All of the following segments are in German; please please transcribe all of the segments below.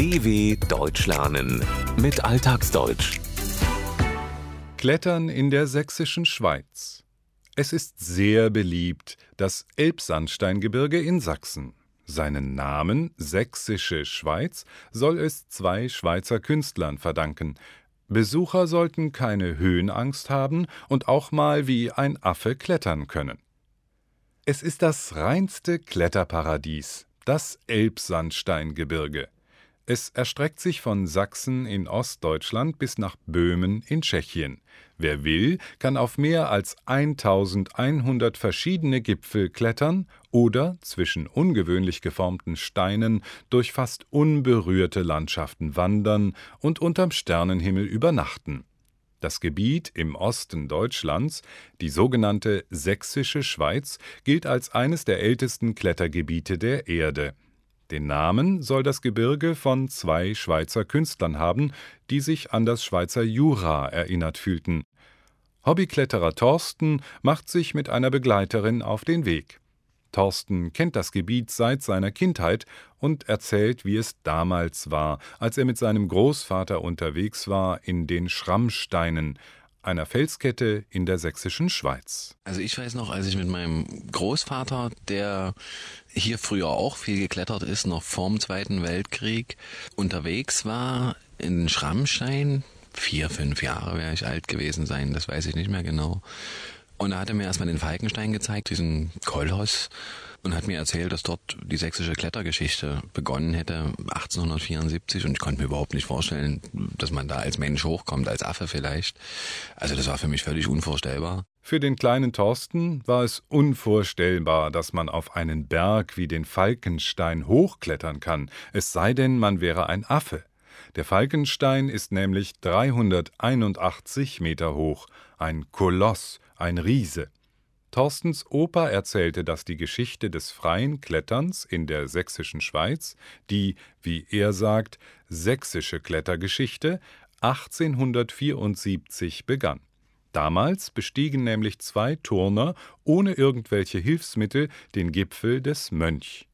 DW Deutsch lernen mit Alltagsdeutsch. Klettern in der sächsischen Schweiz. Es ist sehr beliebt, das Elbsandsteingebirge in Sachsen. Seinen Namen Sächsische Schweiz soll es zwei Schweizer Künstlern verdanken. Besucher sollten keine Höhenangst haben und auch mal wie ein Affe klettern können. Es ist das reinste Kletterparadies, das Elbsandsteingebirge. Es erstreckt sich von Sachsen in Ostdeutschland bis nach Böhmen in Tschechien. Wer will, kann auf mehr als 1100 verschiedene Gipfel klettern oder zwischen ungewöhnlich geformten Steinen durch fast unberührte Landschaften wandern und unterm Sternenhimmel übernachten. Das Gebiet im Osten Deutschlands, die sogenannte Sächsische Schweiz, gilt als eines der ältesten Klettergebiete der Erde. Den Namen soll das Gebirge von zwei Schweizer Künstlern haben, die sich an das Schweizer Jura erinnert fühlten. Hobbykletterer Thorsten macht sich mit einer Begleiterin auf den Weg. Thorsten kennt das Gebiet seit seiner Kindheit und erzählt, wie es damals war, als er mit seinem Großvater unterwegs war in den Schrammsteinen, einer Felskette in der sächsischen Schweiz. Also ich weiß noch, als ich mit meinem Großvater, der hier früher auch viel geklettert ist, noch vorm Zweiten Weltkrieg, unterwegs war in Schrammstein, vier, fünf Jahre wäre ich alt gewesen sein, das weiß ich nicht mehr genau. Und da hat er mir erstmal den Falkenstein gezeigt, diesen Kolchos, und hat mir erzählt, dass dort die sächsische Klettergeschichte begonnen hätte 1874 und ich konnte mir überhaupt nicht vorstellen, dass man da als Mensch hochkommt, als Affe vielleicht. Also das war für mich völlig unvorstellbar. Für den kleinen Thorsten war es unvorstellbar, dass man auf einen Berg wie den Falkenstein hochklettern kann, es sei denn, man wäre ein Affe. Der Falkenstein ist nämlich 381 Meter hoch, ein Koloss, ein Riese. Thorstens Opa erzählte, dass die Geschichte des freien Kletterns in der sächsischen Schweiz, die, wie er sagt, sächsische Klettergeschichte, 1874 begann. Damals bestiegen nämlich zwei Turner ohne irgendwelche Hilfsmittel den Gipfel des Mönch.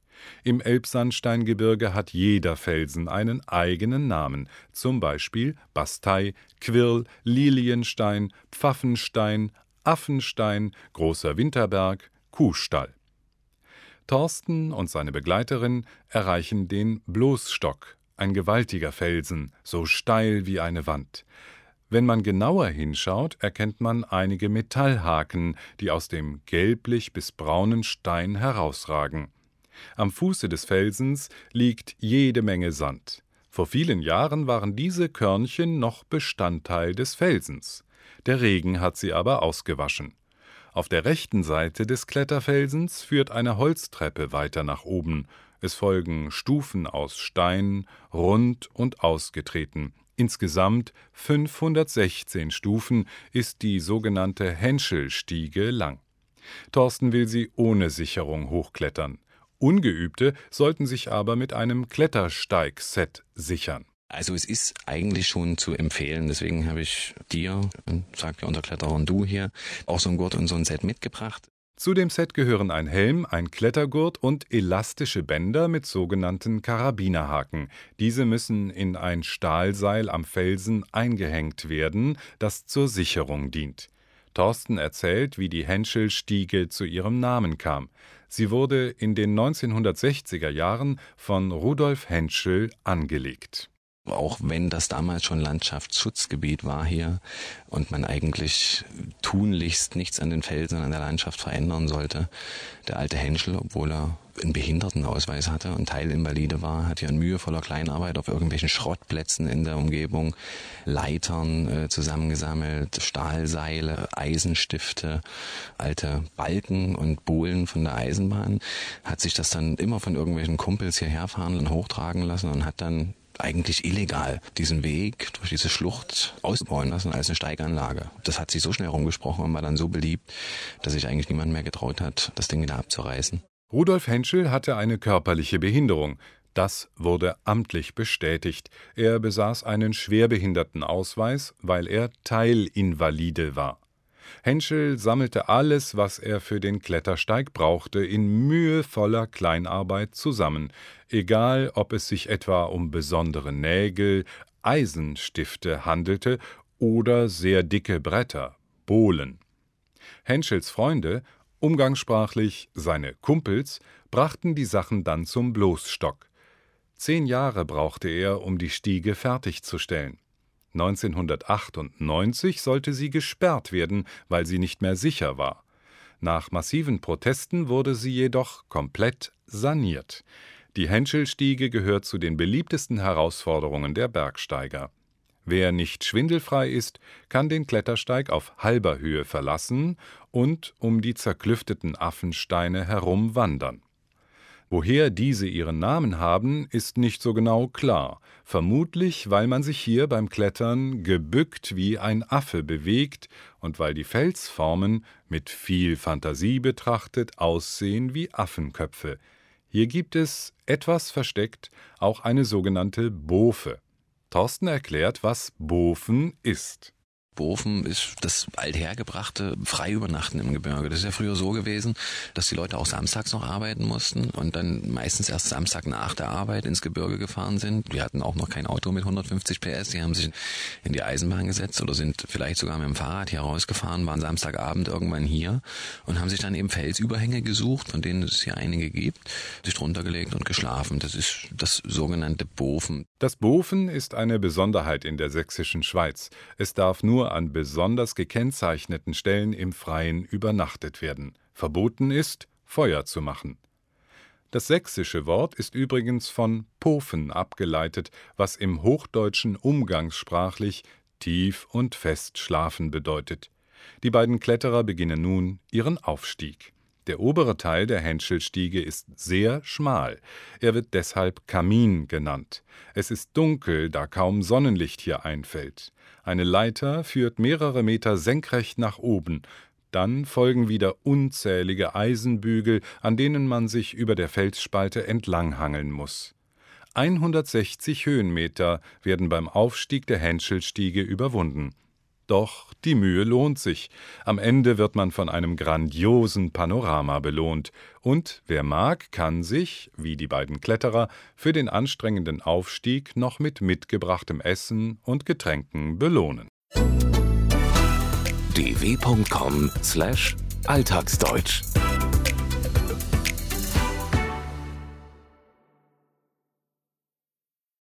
Im Elbsandsteingebirge hat jeder Felsen einen eigenen Namen, zum Beispiel Bastei, Quirl, Lilienstein, Pfaffenstein, Affenstein, Großer Winterberg, Kuhstall. Thorsten und seine Begleiterin erreichen den Bloßstock, ein gewaltiger Felsen, so steil wie eine Wand. Wenn man genauer hinschaut, erkennt man einige Metallhaken, die aus dem gelblich bis braunen Stein herausragen. Am Fuße des Felsens liegt jede Menge Sand. Vor vielen Jahren waren diese Körnchen noch Bestandteil des Felsens. Der Regen hat sie aber ausgewaschen. Auf der rechten Seite des Kletterfelsens führt eine Holztreppe weiter nach oben. Es folgen Stufen aus Stein, rund und ausgetreten. Insgesamt 516 Stufen ist die sogenannte Henschelstiege lang. Thorsten will sie ohne Sicherung hochklettern. Ungeübte sollten sich aber mit einem Klettersteigset sichern. Also es ist eigentlich schon zu empfehlen, deswegen habe ich dir, sagt ja unser Kletterer und du hier, auch so ein Gurt und so ein Set mitgebracht. Zu dem Set gehören ein Helm, ein Klettergurt und elastische Bänder mit sogenannten Karabinerhaken. Diese müssen in ein Stahlseil am Felsen eingehängt werden, das zur Sicherung dient. Thorsten erzählt, wie die Henschelstiege zu ihrem Namen kam. Sie wurde in den 1960er Jahren von Rudolf Henschel angelegt auch wenn das damals schon Landschaftsschutzgebiet war hier und man eigentlich tunlichst nichts an den Felsen, an der Landschaft verändern sollte. Der alte Henschel, obwohl er einen Behindertenausweis hatte und Teilinvalide war, hat ja in mühevoller Kleinarbeit auf irgendwelchen Schrottplätzen in der Umgebung Leitern äh, zusammengesammelt, Stahlseile, Eisenstifte, alte Balken und Bohlen von der Eisenbahn, hat sich das dann immer von irgendwelchen Kumpels hierher fahren und hochtragen lassen und hat dann eigentlich illegal diesen Weg durch diese Schlucht ausbauen lassen als eine Steiganlage. Das hat sich so schnell rumgesprochen und war dann so beliebt, dass sich eigentlich niemand mehr getraut hat, das Ding wieder abzureißen. Rudolf Henschel hatte eine körperliche Behinderung. Das wurde amtlich bestätigt. Er besaß einen Schwerbehindertenausweis, weil er Teilinvalide war. Henschel sammelte alles, was er für den Klettersteig brauchte, in mühevoller Kleinarbeit zusammen, egal ob es sich etwa um besondere Nägel, Eisenstifte handelte oder sehr dicke Bretter, Bohlen. Henschels Freunde, umgangssprachlich seine Kumpels, brachten die Sachen dann zum Bloßstock. Zehn Jahre brauchte er, um die Stiege fertigzustellen. 1998 sollte sie gesperrt werden, weil sie nicht mehr sicher war. Nach massiven Protesten wurde sie jedoch komplett saniert. Die Henschelstiege gehört zu den beliebtesten Herausforderungen der Bergsteiger. Wer nicht schwindelfrei ist, kann den Klettersteig auf halber Höhe verlassen und um die zerklüfteten Affensteine herum wandern. Woher diese ihren Namen haben, ist nicht so genau klar, vermutlich weil man sich hier beim Klettern gebückt wie ein Affe bewegt und weil die Felsformen, mit viel Fantasie betrachtet, aussehen wie Affenköpfe. Hier gibt es, etwas versteckt, auch eine sogenannte Bofe. Thorsten erklärt, was Bofen ist. Bofen ist das althergebrachte Freiübernachten im Gebirge. Das ist ja früher so gewesen, dass die Leute auch samstags noch arbeiten mussten und dann meistens erst Samstag nach der Arbeit ins Gebirge gefahren sind. Die hatten auch noch kein Auto mit 150 PS, die haben sich in die Eisenbahn gesetzt oder sind vielleicht sogar mit dem Fahrrad hier rausgefahren, waren Samstagabend irgendwann hier und haben sich dann eben Felsüberhänge gesucht, von denen es hier einige gibt, sich drunter gelegt und geschlafen. Das ist das sogenannte Bofen. Das Bofen ist eine Besonderheit in der sächsischen Schweiz. Es darf an besonders gekennzeichneten Stellen im Freien übernachtet werden. Verboten ist, Feuer zu machen. Das sächsische Wort ist übrigens von Pofen abgeleitet, was im Hochdeutschen umgangssprachlich tief und fest schlafen bedeutet. Die beiden Kletterer beginnen nun ihren Aufstieg. Der obere Teil der Henschelstiege ist sehr schmal. Er wird deshalb Kamin genannt. Es ist dunkel, da kaum Sonnenlicht hier einfällt. Eine Leiter führt mehrere Meter senkrecht nach oben. Dann folgen wieder unzählige Eisenbügel, an denen man sich über der Felsspalte entlanghangeln muss. 160 Höhenmeter werden beim Aufstieg der Henschelstiege überwunden. Doch die Mühe lohnt sich. Am Ende wird man von einem grandiosen Panorama belohnt. Und wer mag, kann sich, wie die beiden Kletterer, für den anstrengenden Aufstieg noch mit mitgebrachtem Essen und Getränken belohnen. dw.com/alltagsdeutsch